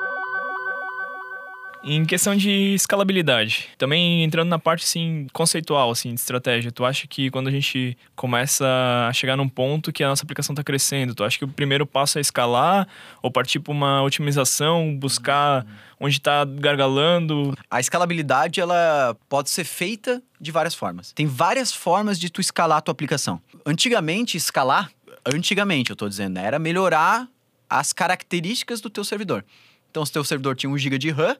Em questão de escalabilidade, também entrando na parte assim conceitual assim de estratégia, tu acha que quando a gente começa a chegar num ponto que a nossa aplicação está crescendo, tu acha que o primeiro passo é escalar ou partir para uma otimização, buscar onde está gargalando? A escalabilidade, ela pode ser feita de várias formas. Tem várias formas de tu escalar a tua aplicação. Antigamente, escalar, antigamente eu tô dizendo, né, era melhorar as características do teu servidor. Então, se teu servidor tinha 1 GB de RAM,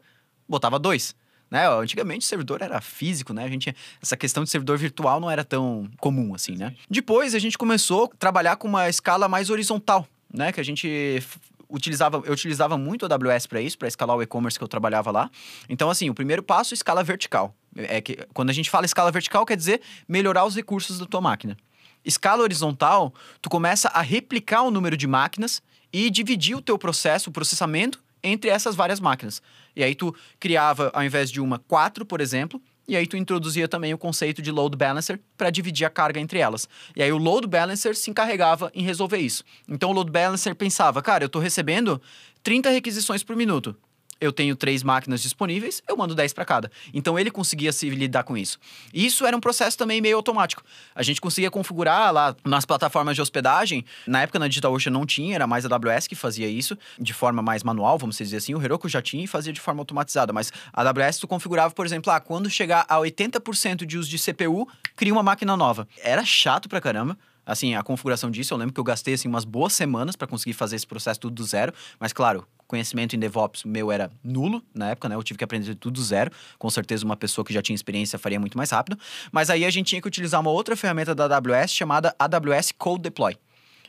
botava 2. Né? Antigamente o servidor era físico, né? A gente, essa questão de servidor virtual não era tão comum assim, né? Depois a gente começou a trabalhar com uma escala mais horizontal, né? Que a gente utilizava, eu utilizava muito a AWS para isso, para escalar o e-commerce que eu trabalhava lá. Então, assim, o primeiro passo, escala vertical. É que quando a gente fala escala vertical, quer dizer melhorar os recursos da tua máquina. Escala horizontal, tu começa a replicar o número de máquinas e dividir o teu processo, o processamento, entre essas várias máquinas. E aí tu criava, ao invés de uma, quatro, por exemplo, e aí tu introduzia também o conceito de load balancer para dividir a carga entre elas. E aí o load balancer se encarregava em resolver isso. Então o load balancer pensava, cara, eu estou recebendo 30 requisições por minuto. Eu tenho três máquinas disponíveis, eu mando 10 para cada. Então ele conseguia se lidar com isso. E isso era um processo também meio automático. A gente conseguia configurar lá nas plataformas de hospedagem. Na época na DigitalOcean não tinha, era mais a AWS que fazia isso de forma mais manual, vamos dizer assim. O Heroku já tinha e fazia de forma automatizada. Mas a AWS tu configurava, por exemplo, ah, quando chegar a 80% de uso de CPU, cria uma máquina nova. Era chato pra caramba. Assim, a configuração disso, eu lembro que eu gastei assim, umas boas semanas para conseguir fazer esse processo tudo do zero. Mas, claro, conhecimento em DevOps meu era nulo na época, né? Eu tive que aprender tudo do zero. Com certeza, uma pessoa que já tinha experiência faria muito mais rápido. Mas aí a gente tinha que utilizar uma outra ferramenta da AWS chamada AWS Code Deploy.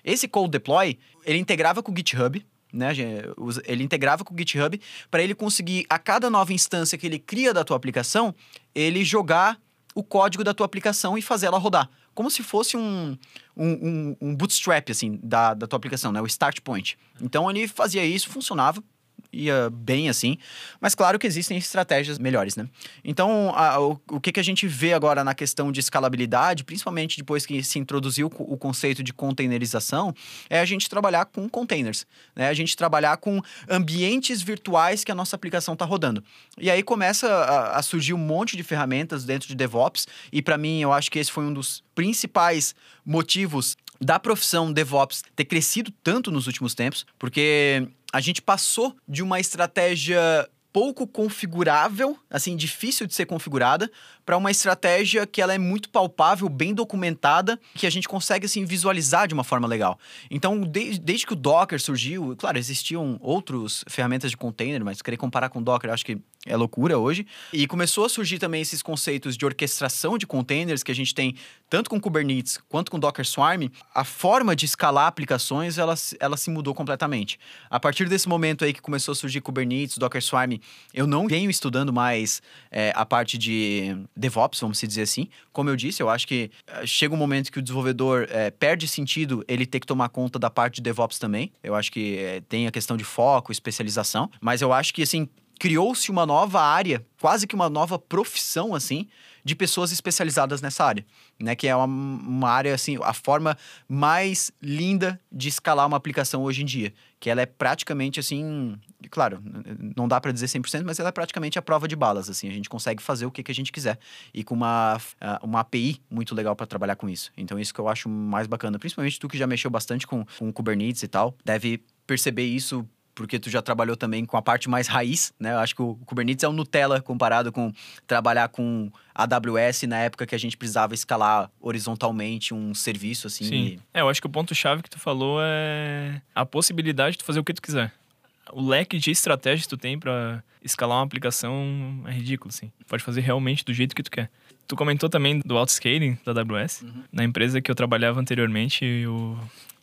Esse Code Deploy, ele integrava com o GitHub, né? Ele integrava com o GitHub para ele conseguir, a cada nova instância que ele cria da tua aplicação, ele jogar o código da tua aplicação e fazer ela rodar. Como se fosse um, um, um- um bootstrap, assim, da, da tua aplicação, né? O start point. Então, ele fazia isso, funcionava, ia bem assim. Mas claro que existem estratégias melhores, né? Então, a- o, o que, que a gente vê agora na questão de escalabilidade, principalmente depois que se introduziu co- o conceito de containerização, é a gente trabalhar com containers, né? A gente trabalhar com ambientes virtuais que a nossa aplicação está rodando. E aí começa a, a surgir um monte de ferramentas dentro de DevOps, e para mim eu acho que esse foi um dos principais motivos da profissão DevOps ter crescido tanto nos últimos tempos, porque a gente passou de uma estratégia pouco configurável, assim, difícil de ser configurada, para uma estratégia que ela é muito palpável, bem documentada, que a gente consegue, assim, visualizar de uma forma legal. Então, de- desde que o Docker surgiu, claro, existiam outras ferramentas de container, mas querer comparar com o Docker, acho que é loucura hoje. E começou a surgir também esses conceitos de orquestração de containers que a gente tem tanto com Kubernetes quanto com Docker Swarm. A forma de escalar aplicações, ela, ela se mudou completamente. A partir desse momento aí que começou a surgir Kubernetes, Docker Swarm, eu não venho estudando mais é, a parte de DevOps, vamos dizer assim. Como eu disse, eu acho que é, chega um momento que o desenvolvedor é, perde sentido ele ter que tomar conta da parte de DevOps também. Eu acho que é, tem a questão de foco, especialização. Mas eu acho que, assim, criou-se uma nova área, quase que uma nova profissão, assim, de pessoas especializadas nessa área, né? Que é uma, uma área, assim, a forma mais linda de escalar uma aplicação hoje em dia. Que ela é praticamente, assim, claro, não dá para dizer 100%, mas ela é praticamente a prova de balas, assim. A gente consegue fazer o que, que a gente quiser. E com uma, uma API muito legal para trabalhar com isso. Então, isso que eu acho mais bacana. Principalmente tu que já mexeu bastante com, com Kubernetes e tal, deve perceber isso porque tu já trabalhou também com a parte mais raiz, né? Eu acho que o Kubernetes é um Nutella comparado com trabalhar com AWS na época que a gente precisava escalar horizontalmente um serviço assim. Sim. E... É, eu acho que o ponto chave que tu falou é a possibilidade de tu fazer o que tu quiser. O leque de estratégias que tu tem para escalar uma aplicação é ridículo, assim. Pode fazer realmente do jeito que tu quer. Tu comentou também do auto-scaling da AWS. Uhum. Na empresa que eu trabalhava anteriormente, o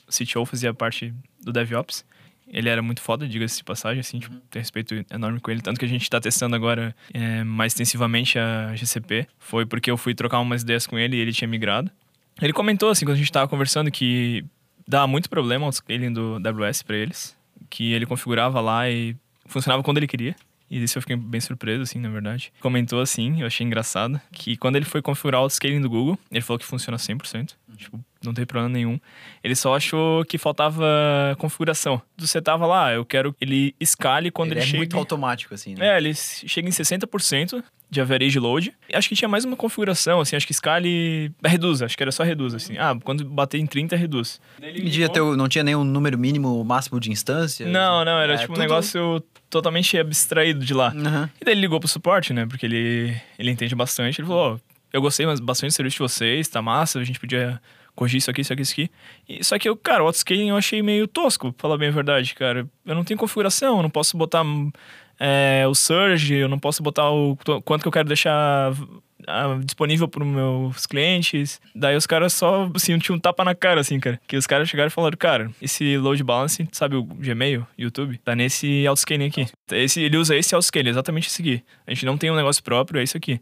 CTO fazia parte do DevOps. Ele era muito foda, diga-se de passagem, assim, tipo, tem respeito enorme com ele. Tanto que a gente está testando agora é, mais extensivamente a GCP. Foi porque eu fui trocar umas ideias com ele e ele tinha migrado. Ele comentou, assim, quando a gente estava conversando, que dá muito problema o scaling do AWS para eles. Que ele configurava lá e funcionava quando ele queria. E isso eu fiquei bem surpreso, assim, na verdade. Comentou assim, eu achei engraçado, que quando ele foi configurar o scaling do Google, ele falou que funciona 100%. Uhum. Tipo, não tem problema nenhum. Ele só achou que faltava configuração. Você tava lá, eu quero que ele escale quando ele, ele é chega... muito automático, assim, né? É, ele chega em 60% de average load. Acho que tinha mais uma configuração, assim, acho que scale reduz, acho que era só reduz, assim. Ah, quando bater em 30, reduz. Media teu, não tinha nenhum número mínimo, máximo de instância? Não, não, era é, tipo tudo... um negócio totalmente abstraído de lá. Uhum. E daí ele ligou pro suporte, né, porque ele, ele entende bastante. Ele falou, oh, eu gostei bastante do serviço de vocês, tá massa, a gente podia corrigir isso aqui, isso aqui, isso aqui. E, só que, eu, cara, o autoscaling eu achei meio tosco, pra falar bem a verdade, cara. Eu não tenho configuração, eu não posso botar é, o Surge, eu não posso botar o quanto que eu quero deixar uh, disponível para os meus clientes. Daí os caras só, assim, tinham um tapa na cara, assim, cara. Que os caras chegaram e falaram, cara, esse load balance, sabe o Gmail, YouTube, tá nesse autoscaling aqui. Esse, ele usa esse autoscaling, exatamente esse aqui. A gente não tem um negócio próprio, é isso aqui.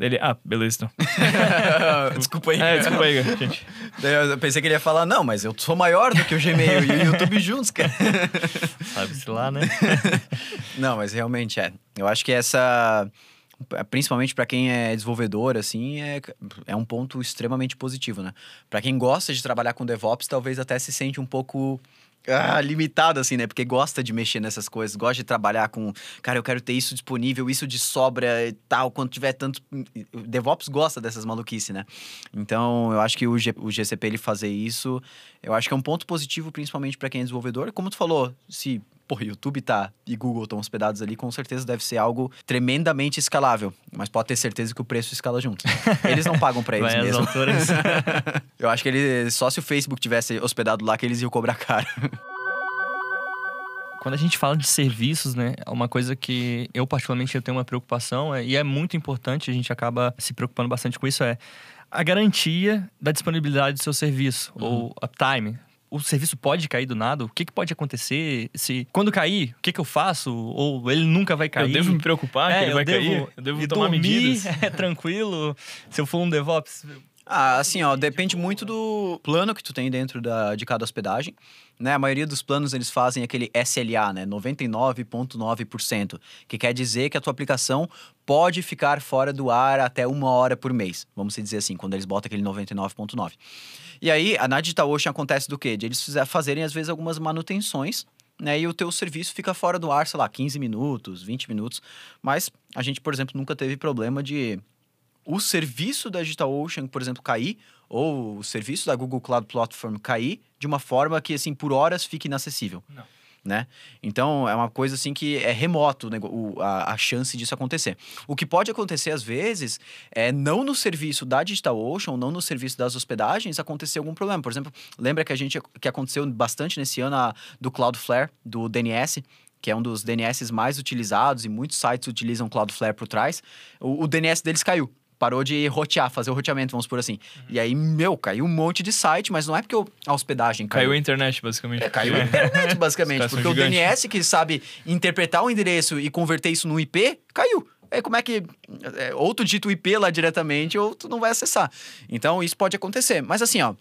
Ele, ah, beleza então. desculpa aí. É, desculpa aí, gente. Eu pensei que ele ia falar, não, mas eu sou maior do que o Gmail e o YouTube juntos, cara. Sabe-se lá, né? não, mas realmente é. Eu acho que essa principalmente para quem é desenvolvedor, assim, é, é um ponto extremamente positivo, né? Para quem gosta de trabalhar com DevOps, talvez até se sente um pouco ah, limitado, assim, né? Porque gosta de mexer nessas coisas, gosta de trabalhar com, cara, eu quero ter isso disponível, isso de sobra e tal, quando tiver tanto. DevOps gosta dessas maluquices, né? Então, eu acho que o, G, o GCP ele fazer isso, eu acho que é um ponto positivo, principalmente para quem é desenvolvedor. Como tu falou, se pô, YouTube tá e Google estão hospedados ali, com certeza deve ser algo tremendamente escalável. Mas pode ter certeza que o preço escala junto. Eles não pagam para eles mesmo. Eu acho que só se o Facebook tivesse hospedado lá que eles iam cobrar caro. Quando a gente fala de serviços, né, é uma coisa que eu particularmente eu tenho uma preocupação é, e é muito importante, a gente acaba se preocupando bastante com isso, é a garantia da disponibilidade do seu serviço, uhum. ou uptime o serviço pode cair do nada? O que, que pode acontecer? Se quando cair, o que, que eu faço? Ou ele nunca vai cair? Eu devo me preocupar é, que ele vai devo, cair? Eu devo tomar dormir, medidas? É tranquilo. Se eu for um DevOps, ah, assim, ó, depende muito do plano que tu tem dentro da, de cada hospedagem. Né? A maioria dos planos eles fazem aquele SLA, né? 99,9%, que quer dizer que a tua aplicação pode ficar fora do ar até uma hora por mês. Vamos dizer assim, quando eles botam aquele 99,9%. E aí, na DigitalOcean acontece do quê? De eles fazerem, às vezes, algumas manutenções né, e o teu serviço fica fora do ar, sei lá, 15 minutos, 20 minutos. Mas a gente, por exemplo, nunca teve problema de o serviço da DigitalOcean, por exemplo, cair, ou o serviço da Google Cloud Platform cair de uma forma que, assim, por horas fique inacessível. Não. Né? Então, é uma coisa assim que é remoto né, o, a, a, chance disso acontecer. O que pode acontecer, às vezes, é não no serviço da DigitalOcean, não no serviço das hospedagens, acontecer algum problema. Por exemplo, lembra que a gente que aconteceu bastante nesse ano a, do Cloudflare, do DNS, que é um dos DNS mais utilizados e muitos sites utilizam Cloudflare por trás. O, o DNS deles caiu parou de rotear, fazer o roteamento, vamos por assim. E aí, meu, caiu um monte de site, mas não é porque eu- a hospedagem caiu. Caiu a internet, basicamente. É, caiu a internet, basicamente. Porque o gigantes. DNS, que sabe interpretar o endereço e converter isso num IP, caiu. É, como é que. é, ou tu digita o IP lá diretamente, ou tu não vai acessar. Então, isso pode acontecer. Mas assim, ó.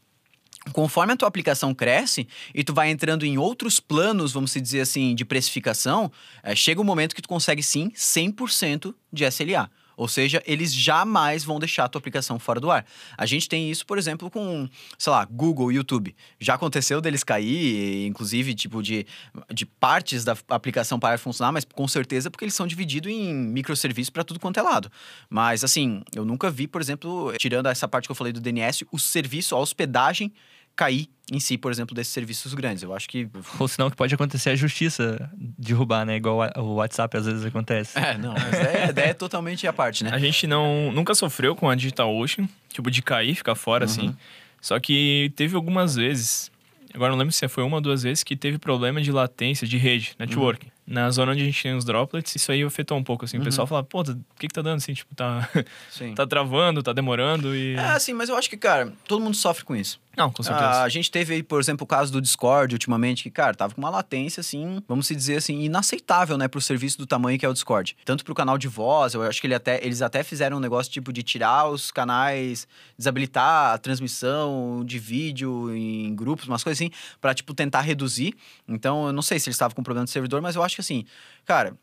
Conforme a tua aplicação cresce e tu vai entrando em outros planos, vamos dizer assim, de precificação, é, chega um momento que tu consegue sim 100% de SLA. Ou seja, eles jamais vão deixar a tua aplicação fora do ar. A gente tem isso, por exemplo, com, sei lá, Google, YouTube. Já aconteceu deles cair, inclusive, tipo, de, de partes da aplicação parar de funcionar, mas com certeza porque eles são divididos em microserviços para tudo quanto é lado. Mas, assim, eu nunca vi, por exemplo, tirando essa parte que eu falei do DNS, o serviço, a hospedagem cair em si, por exemplo, desses serviços grandes. Eu acho que. Ou senão que pode acontecer a justiça derrubar, né? Igual o WhatsApp às vezes acontece. É, não, mas é, é totalmente a parte, né? A gente não nunca sofreu com a DigitalOcean, tipo, de cair, ficar fora, assim. Só que teve algumas vezes, agora não lembro se foi uma ou duas vezes, que teve problema de latência de rede, network. Na zona onde a gente tem os droplets, isso aí afetou um pouco, assim. O pessoal fala, pô, o que que tá dando, assim? Tipo, tá, tá travando, tá demorando e... É, assim, mas eu acho que, cara, todo mundo sofre com isso. Não, com certeza. Ah, a gente teve aí, por exemplo, o caso do Discord ultimamente, que, cara, tava com uma latência, assim, vamos se dizer assim, inaceitável, né, pro serviço do tamanho que é o Discord. Tanto pro canal de voz, eu acho que ele até, eles até fizeram um negócio tipo de tirar os canais, desabilitar a transmissão de vídeo em grupos, umas coisas assim, pra, tipo, tentar reduzir. Então, eu não sei se eles estavam com problema de servidor, mas eu acho que, assim, cara,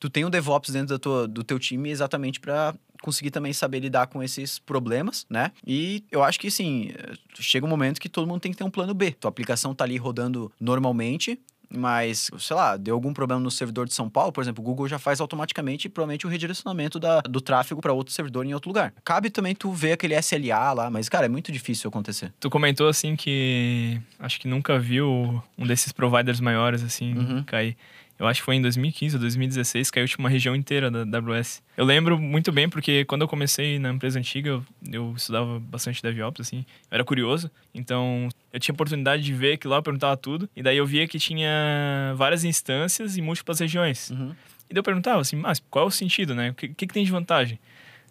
tu tem um DevOps dentro da tua, do teu time exatamente para conseguir também saber lidar com esses problemas, né? E eu acho que, eh, chega um momento que todo mundo tem que ter um plano B. Tua aplicação tá ali rodando normalmente, mas, sei lá, deu algum problema no servidor de São Paulo, por exemplo, o Google já faz automaticamente, provavelmente, o redirecionamento da, do tráfego para outro servidor em outro lugar. Cabe também tu ver aquele SLA lá, mas, cara, é muito difícil acontecer. Tu comentou, assim, que acho que nunca viu um desses providers maiores, assim, Uhum. cair. Eu acho que foi em 2015 ou 2016, caiu tipo uma região inteira da AWS. Eu lembro muito bem porque quando eu comecei na empresa antiga, eu, eu estudava bastante DevOps, assim. Eu era curioso, então eu tinha oportunidade de ver aquilo lá, eu perguntava tudo. E daí eu via que tinha várias instâncias em múltiplas regiões. Uhum. E daí eu perguntava assim, mas qual é o sentido, né? O que, que, que tem de vantagem?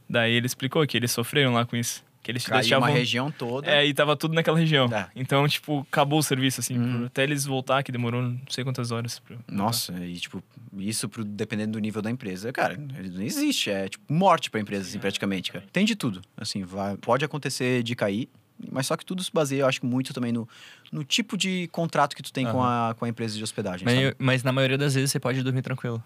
Daí ele explicou que eles sofreram lá com isso. Que eles te Caiu deixavam... uma região toda. É, e tava tudo naquela região. É. Então, tipo, acabou o serviço, assim. Uhum. por- Até eles voltar, que demorou não sei quantas horas. Pra... Nossa, e tipo, isso pro, dependendo do nível da empresa, cara, ele não existe. É tipo morte pra empresa, assim, praticamente, cara. Tem de tudo. Assim, vai, pode acontecer de cair, mas só que tudo se baseia, eu acho, muito também no, no tipo de contrato que tu tem com, a, com a empresa de hospedagem. Mas, sabe? mas na maioria das vezes você pode dormir tranquilo.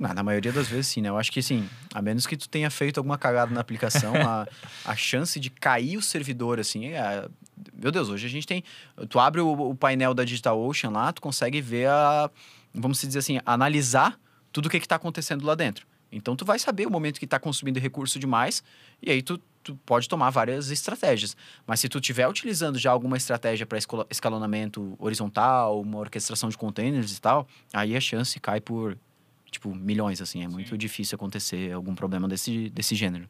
Ah, na maioria das vezes, sim, né? Eu acho que, sim, a menos que tu tenha feito alguma cagada na aplicação, a, a chance de cair o servidor, assim, é... Meu Deus, hoje a gente tem... Tu abre o, o painel da DigitalOcean lá, tu consegue ver a... Vamos dizer assim, analisar tudo o que está acontecendo lá dentro. Então, tu vai saber o momento que está consumindo recurso demais, e aí tu, tu pode tomar várias estratégias. Mas se tu estiver utilizando já alguma estratégia para escalonamento horizontal, uma orquestração de containers e tal, aí a chance cai por tipo, milhões, assim. É muito difícil acontecer algum problema desse, desse gênero.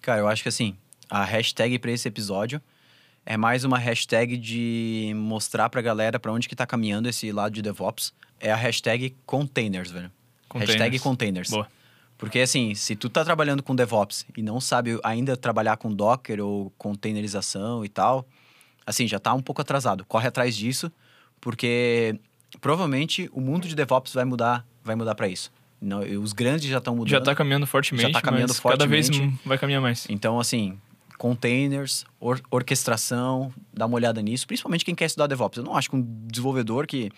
Cara, eu acho que, assim, a hashtag para esse episódio é mais uma hashtag de mostrar pra galera pra onde que tá caminhando esse lado de DevOps. É a hashtag containers, velho. Containers. Hashtag containers. Boa. Porque, assim, se tu tá trabalhando com DevOps e não sabe ainda trabalhar com Docker ou containerização e tal, assim, já tá um pouco atrasado. Corre atrás disso, porque provavelmente o mundo de DevOps vai mudar, vai mudar para isso. Não, os grandes já estão mudando. Já tá caminhando fortemente, Já tá caminhando mas cada vez fortemente. vai caminhar mais. Então, assim, containers, or- orquestração, dá uma olhada nisso, principalmente quem quer estudar DevOps. Eu não acho que um desenvolvedor que.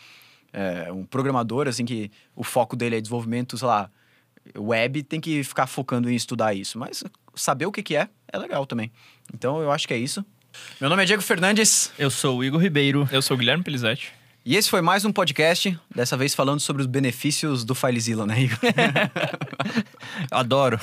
É, um programador, assim, que o foco dele é desenvolvimento, sei lá, web, tem que ficar focando em estudar isso. Mas saber o que, que é, é legal também. Então, eu acho que é isso. Meu nome é Diego Fernandes Eu sou o Igor Ribeiro. Eu sou o Guilherme Pelizete. E esse foi mais um podcast, dessa vez falando sobre os benefícios do FileZilla, né, Igor? Adoro.